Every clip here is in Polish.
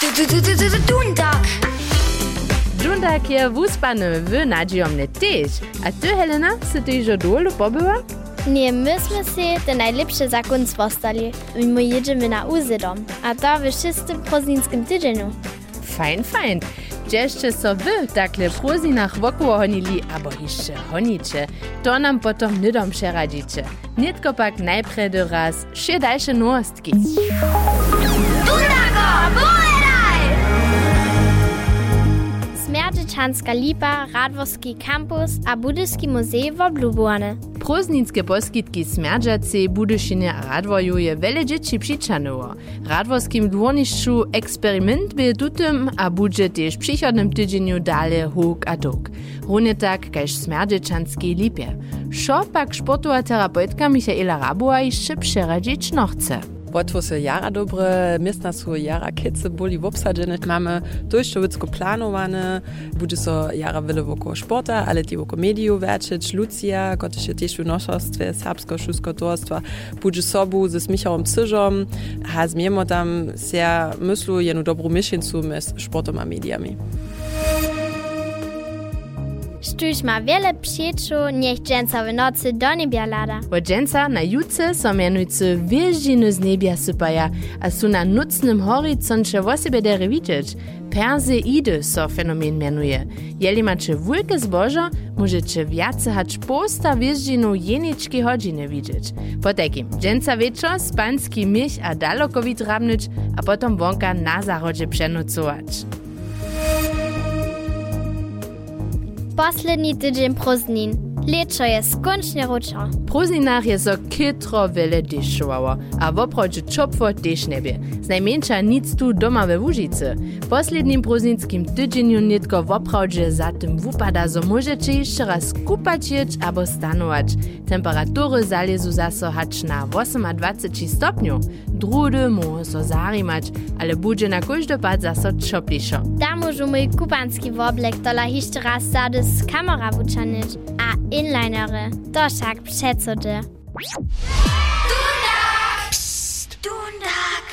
Dundag. Džundak je vuspany w nadziejomny tyś. A ty, Helena, sy ty już dolu pobyła? Nie, myśmy si ten najlepszy zakon spostali. My jedziemy na Uzydom, a to w czystym prozninskim tydzieniu. Fajn, fajn. Gdzieście so wy takle w prozinach wokół honili, abo jeszcze honicie, to nam potom nydom przeradzicie. Nitko pak najpredy raz, še dalsze nowostki. Dundago, boeraj! Smerdyczanska lipa, Radworski campus a Budyski muzej w Oblubłane. Proznickie poskitki smerdżacy, Budyšinie a Radwoju je wiele dzieci przyczanowo. Radworskim dworniszczu eksperyment by tutym, a budże też przychodnym tydzieniu dalej huk a duk. Runie tak, kaž smerdyczanskiej lipie. Szo pak sportowa terapeutka Michaela Rabuła jeszcze przeradzić no chce. Łatwo se jara dobre, miestna su jara kice boli wobsadzene. Mamy dojszczowicko planowane, bude so jara wiele wokół sporta, ale ti wokół mediów werczyć. Lucia, koty się też w noszostwie serbsko-szusko-torstwa, bude sobu ze Michałem Cyżom, a zmiemo tam sehr myslu jenu dobrą mieszieńcu z sportom a mediami. Sztuś ma wiele przyjaciół, niech dżęca w nocy do niebia lada. Od dżęca na jutce so mianujcy wieżdziny z niebia sypaja, a su na nucnym horyzoncie wosebie dere widzieć. Perseidy so fenomen mianuje. Jeli macie wulke zbożo, możecie wiace hać posta wieżdzinu jeniczki godziny widzieć. Po takim dżęca wieczor spanski miś a dalokowit rabnyć, a potom wonka na zachodzie przenocować. Basle ni tydzień pro. Leczo je skończnie ruczo. W prózdninach je so kytro wiele deszczowało, a w oprodzie czopwo też niebie. Znajmniejsza nic tu doma. W poslednim prózdnickim tydzieniu nitko w oprodzie za tym wupada, zo możecie jeszcze raz kupać jeć albo stanować. Temperatury zalezu zaso hać na 28 stopniu. Drudy mogą so zarimać, ale będzie na każdy pad zaso czoplišo. Da môžu mój kubanski woblek dola jeszcze raz zady z kamera wuczanyć, a inlinere, dorschak przecody. Dundak! Psst. Dundak!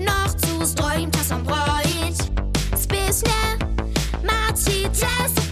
Noch zu zdroim czasem broić Spysznie Maci czasem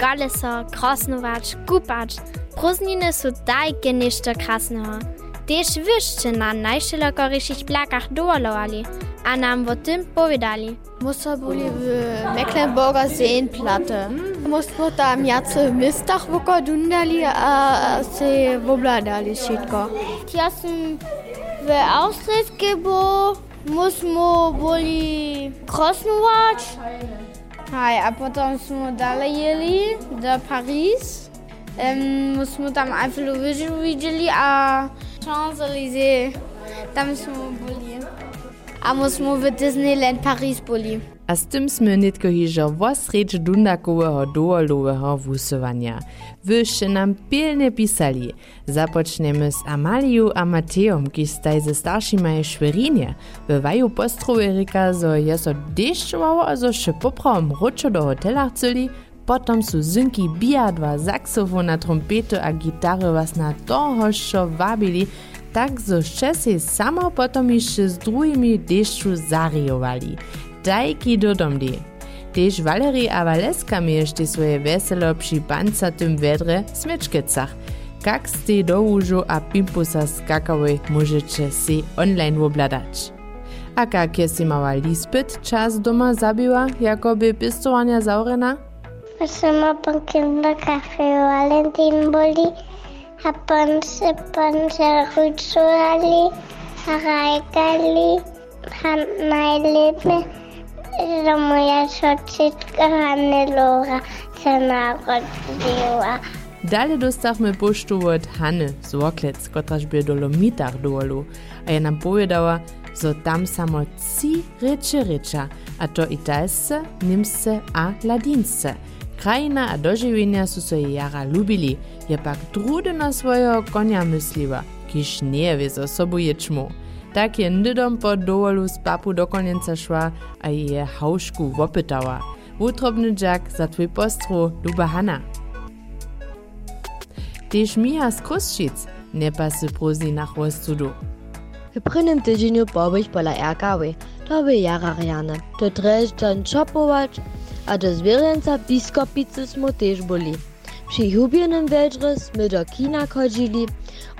Inlinery, Galeser, Krosnovac, Kupacz. Prózdniny są daj genište krasneho. Tež vyšće na najšelokoriších plakach dovolovali a nám o tym povedali. Musa boli w Mecklenburger Seenplatte. Musmo tam jace w mistach woko dundali, a se wobladali wszystko. Ja sam w Austrijskie, bo musmo boli krosnować. Hej, a potem smo dalej jeli do Paris. Um, musmo tam Eiffel widzieli, a Champs-Élysées, tam smo boli. A musmo w Disneyland Paris boli. A z tym sme nitko hižo vosreč dundakoweho dooloweho wusowania. Wy še nam pilnie pisali. Započnemy z Amaliu a Mateom, ki staj ze staršima Šverinie. Bywają postrowy Rika, zo je so a zo še poprawom ročo do hotela chceli, Potom su synki biadwa, saxofona, trompeto a gitary was na toho šo wabili, tak zo ščesej samo potom jeszcze z drugimi deszczu zariowali. Dajki do domdy. Tež Valerie a Valeska miešti svoje veselo przy pancatym wedre smečkecach. Kak ste do úžu a pimpusa skakavoj môžete si online obladać. A kak je si mała Lisbeth čas doma zabiła, jako by pistovania zaurena? Sama pan kinderkafe Valentin boli, a pan se pan se a rajkali, a že moja sočetka Hannelora se narodila. Dalje dostavme poštu od Hanne Zorklec, kotraž bi do Lomitah dolu, a je nam povedala, so tam samo tri reči reča, a to italsce, nemsce a ladinsce. Krajina a doživljenja so se jara ljubili, je pak trude na svojega konja mislila, kiš ne ve za sobo ječmo. Daki ndidom po doolus papu dokonjen sašwa a je haušku vopetawa. Wutrobny Jack za tvoj postro Luba Hanna. Tež Mija Skrusčic ne pa se prozi na hvostudu. Vyprynem tydzieniu pobyć pola Erkawy, to by jarariane. To treść ten czopować, a do zwierzęca biskopicy smo też boli. Przy hubienym wedrze sme do kina chodzili,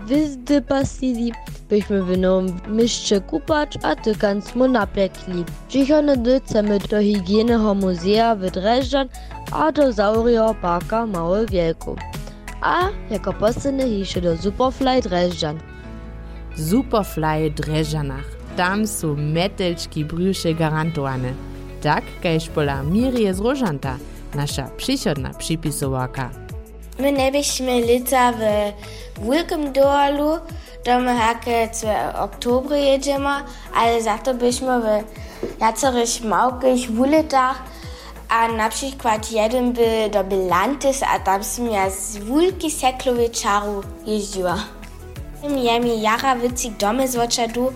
wyzdy pasili, byśmy w nowym mieście kupać, a tykan smo naplekli. Przychodne dny chcemy do higieneho muzea w Dreżdżan, a do Zaurieho parka Małe Wielku. A jako posledne hiše do Superfly Drežďan. Superfly Drežanach. Tam su metelčki brjuše garantowane. Tak, kajž pola Mirie z Rožanta, nasza przychodna przypisowarka. My ne byśmy lita w wielkim dolu, domy hake w oktobru jedziemy, ale za to byśmy w jacorych małkich wuletach a na przykład jeden by do Belantis, a tam som ja z wulki seklowy czaru jeździła. Ja mi jara wycik domy z oczadu,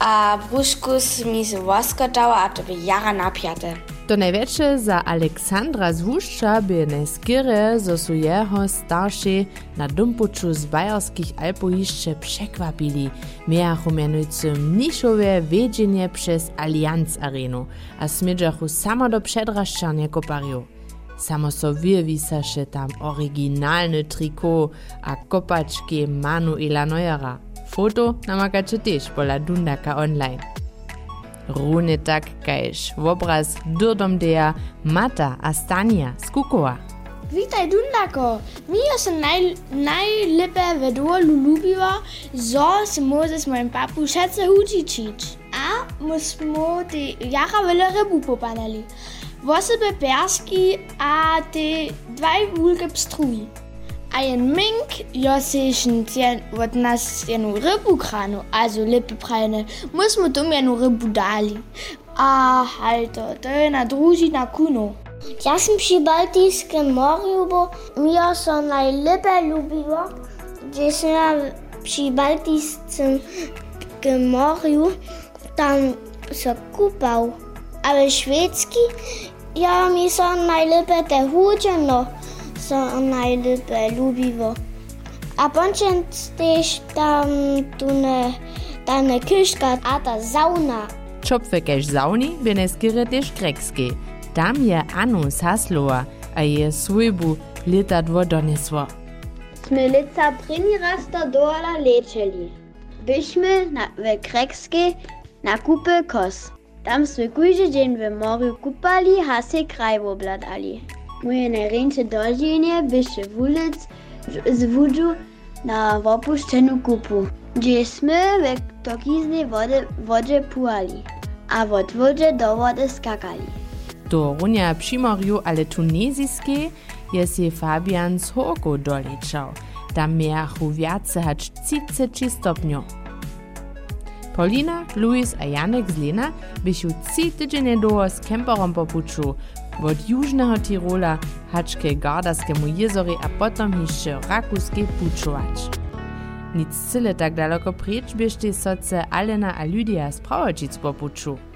a brzuszkus mi z woskotała, a to by jara napiate. To największe za Aleksandra z Łuszcza by neskiery, zo su jeho starszy na dumpuczu z bajerskich Alpów jeszcze przekwapili. Miachu mianujcy mniszowe wiedzienie przez Allianz Arenu, a smidżachu samo do przedraszczania kopariu. Samo so wywisaše tam oryginalny trikot a kopaczki Manuela Neuera. Foto namakacie też pola Dundaka online. runetak kaj švobraz dodomdeja mata Astanja Skukova. Witaj Dundako, mi sem naj, najlepe vedo ljubiva, zo se moze s mojim papu še se učičič. A mu smo ti jaha vele rebu popanali. Vosebe perski, a te dvaj vulke pstruji. Ein mink ja, josešncen od nas jednu rybu hranu, also lipe prajne, mi smo tam jednu ja rybu dali. A ah, halto, to je na druži na kuno. Jaz sem pri Baltijskem morju, bo mi jo so najlepe ljubilo, gdje sem ja pri Baltijskem morju, tam so kupal. Ale švedski, ja mi so najlepe te huđeno. sa an najde bei Lubivo. A bonchen stech tam dune deine Küchkat a der Sauna. Tschopfekeich Sauni bin es gire dech Grecske. Dam je anus hasloa a je suebu litat wo doniswa. Smelica prini rasta dola lečeli. Bišme na ve Grecske na kupe kos. Tam sve kuže džen ve morju kupali hase krajvoblad ali. Moje najręcze dożenie byście w ulic z wódzu na opuszczeną kupu, gdzie sme w tokiznej wodzie, wodzie płali, a od wodzie do wody skakali. Do runia przymorju, ale tunezijskiej, jest je Fabian z Horko dolečał. Tam miachu wiace hać 30 stopniów. Paulina, Luis a Janek z Lena byšu trzy tydzienie długo z kemperom popuczu od južného Tirola hačke Gardaskemu jezory a potom jeszcze Rakuskiej puczować. Nic cyle tak daleko precz biešte soce Alena a Lydia z Prawočic popuczu.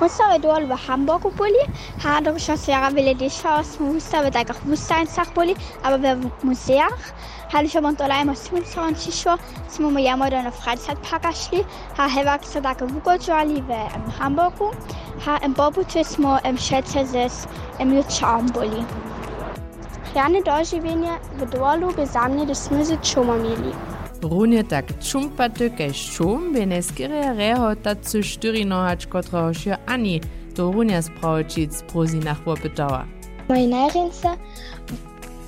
Mustawy dol w Hamburgu byli, a do szosera wiele desza z mustawy takich wusteinsach byli, aber w muzeach. Hali się on dolaj ma sumstron ciszo, smo mu jamo do na Freizeitpark szli, a hewak so takie wugodzwali w Hamburgu, a im Bobuty smo im Schätze zes im Jutscham byli. Rane dożywienie w dolu by za mnie do smyzy czuma mieli. Runie tak čumpaty kaž čum, by neskere reho tacu štyrinohač, kotroho šio ani do runia spravočic prozinach popytała. Moje najręce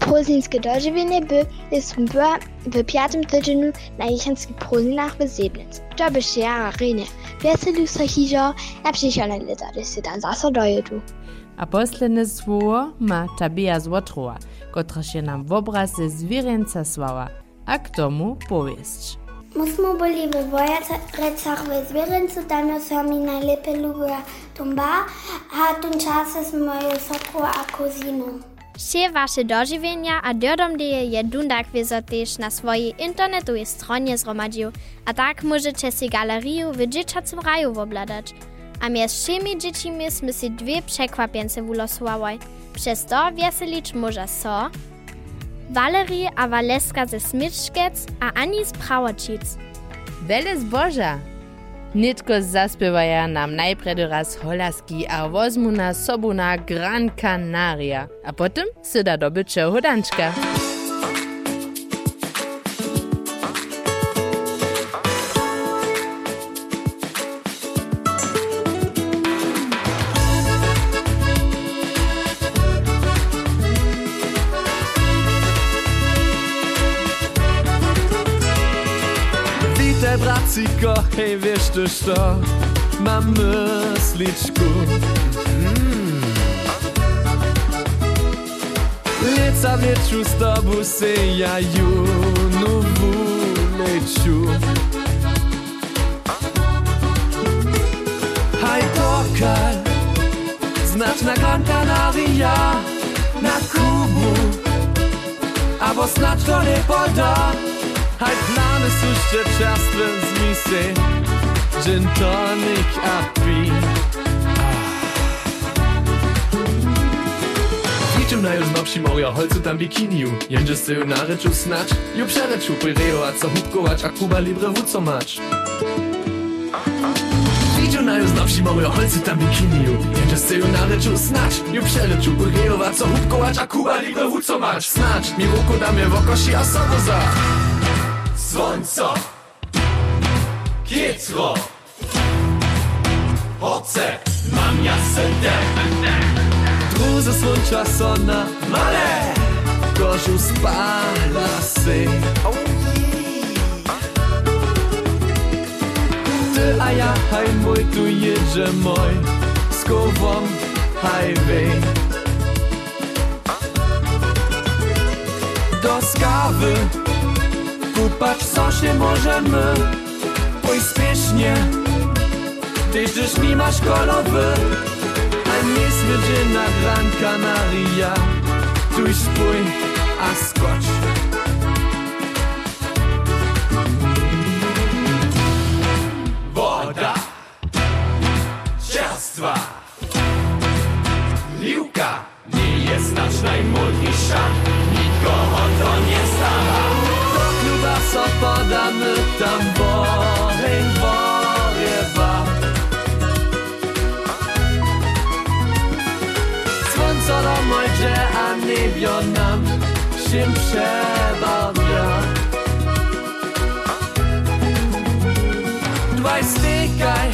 prozinskie dożywienie by jest była w piątym tygodniu na jesienskich prozinach w Seblitz. To by się jara rynie. Weselu so hižo, na przyszłe lata, gdy się tam zase dojedu. A posledne słowo ma Tabea z Łotrowa, która się nam w obrazie zwierzęca słała, a k tomu powieść. My smo byli w Wojacach w Zwierzęcu, tam są mi najlepiej lubiła tumba, a tym czasem z moją sokrą a kuziną. Vše vaše doživenja a dodom-deje je Dundak Wiesotyż na swojej internetowej stronie zgromadził, a tak możecie si galerię w dzieciacym raju obladać. A między wszemi dziećmi sme si dwie przekwapience wylosowały. Przez to wieselić może so, Valerie a Valeska ze Smyčkec a Ani z Prawočic. Wele zboža! Nitko zaspiewaja nam najpredy raz holaski a wozmu na sobu na Gran Canaria, a potem syda dobycze hodanczka. Hej wiesz ty co? Mam myśliczku mm. Leca wieczu z tobą se ja junu wuleciu Haj dokal, znacz na Gran Canaria, na Kubu Albo znacz to nie poda Halt plane sušte častve z mise Gin tonic a pi. Niczym na już nowsi moja holcu tam bikiniu Jędzie se na reczu snacz. Ju przereczu pyreo a co hubkować A Kuba libre wuco macz Niczym na już nowsi moja holcu tam bikiniu Jędzie se na reczu snacz. Ju przereczu pyreo a co hubkować A Kuba libre wuco macz Snacz mi ruku da mnie w okosi a sobo za Słońco. Kiecro Oce. Mam ja sędę Druze słońca sona. Male Gorzu spala sy Ty a ja haj mój tu jedzie mój. Z głową highway Do skawy Kupać co się możemy Pośpiesznie. Tyś też mi masz kolowy A nie smydzie na Gran Canaria. Tuś spój, a skocz. Woda Ciastwa Liłka. Nie jest nasz najmłodniejsza Nikogo to nie stała Kluba so podamy tam wojen wojewa Słońce do mojdzie, a niebio nam się przebawia. Weißt dekaj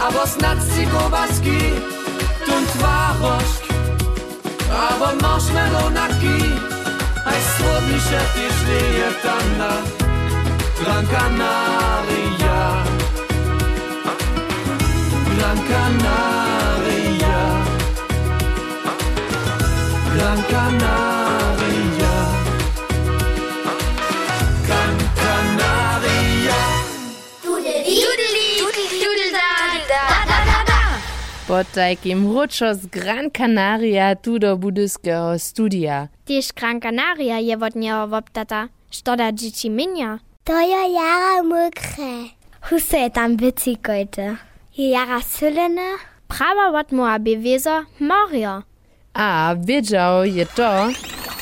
Aber snad si go waski Tun twarosk Aber marshmallow naki Ei swodni się ty sztyje tam na Gran Canaria. Gran Canaria. Gran Canaria Po takim ruczo z Gran Canaria tu do budyskiego studia. Tiež Gran Canaria je od neho voptata. Što da dzieci minia? To je jara mokre. Husse je tam vycikojte. Je jara sylene? Prawa od moja bewezo Mario. A wiedział je to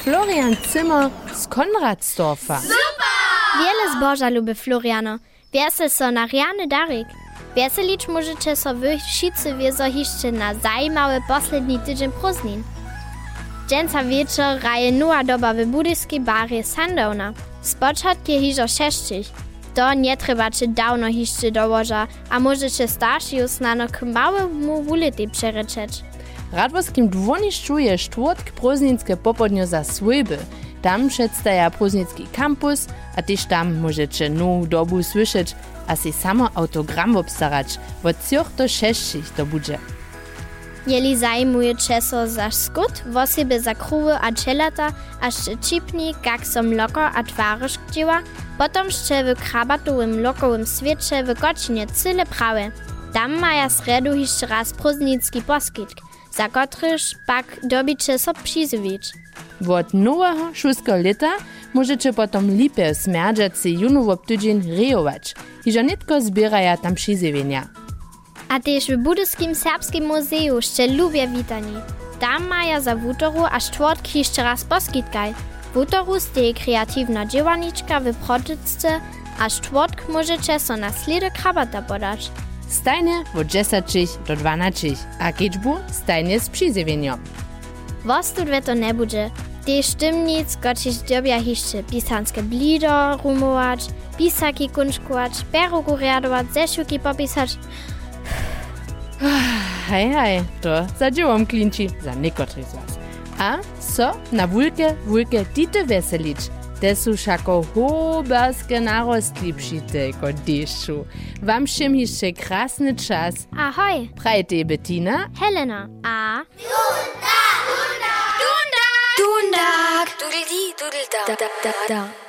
Florian Zimmer z Konradsdorfa. Wiele zboża lubi Floriano. Wiesel so na Riany Darik. Weselić możecie so wiezo jeszcze na zajmały posledni tydzień prózdnin. Dżęca wieczór raje nowa doba w budyskiej barie Sundowna. Spoczat je hiżo sześcić. To nie trzeba czy dawno hiszczy dołoża, a możecie starsi już znano k małemu wulity przeryczeć. Radwoskim dwoniszczu je czwartk prózdninske popodnio za Swojby. Tam przedstawia prózdnicki kampus, a też tam możecie nową dobu słyszeć, a si samo autogram obstarać. Od 3 do 6 to będzie. Jeli zajmuje česo za skut, wosebe za kruwy a čelata, a ščipni, kak som loko a twaryż dzieła, potom jeszcze w krabatowym lokowym świecie w godzinie cyle prawe. Tam maja sredu jeszcze raz prózdnicki poskitk, za kotryż pak dobicie so przyzywić. Od nowego szulskiego lata możecie potom lipe smerdżacy junu w tydzień rejować. Hiżo nitko zbieraja tam przyzywienia. A też w Budyskim Serbskim Muzeum jeszcze lubię witani. Tam maja za wutoru a czwartki jeszcze raz poskitkaj. Wutoru steje kreatywna dziełaniczka w protyczce, a czwartk możecie so na slidy krabata podać. Stajnie od 10 do 12, a kiczbu stajnie z przyzywieniem. To nie będzie. Też tymnic, goczyś dobia jeszcze pisanske blido rumować, pisaki kunszkować, perugu riadować, zeszuki popisać. Hej, hej, to za dziełom klinci, za niekotrych z was. A so na wulke, wulke tite weselić. Te su šako hoberske narostli přite ko dešću. Wam všem jeszcze krasny czas. Ahoj, Prajte Bettina. Helena. A... Dundag! Montag. Doodle-dee, doodle-da.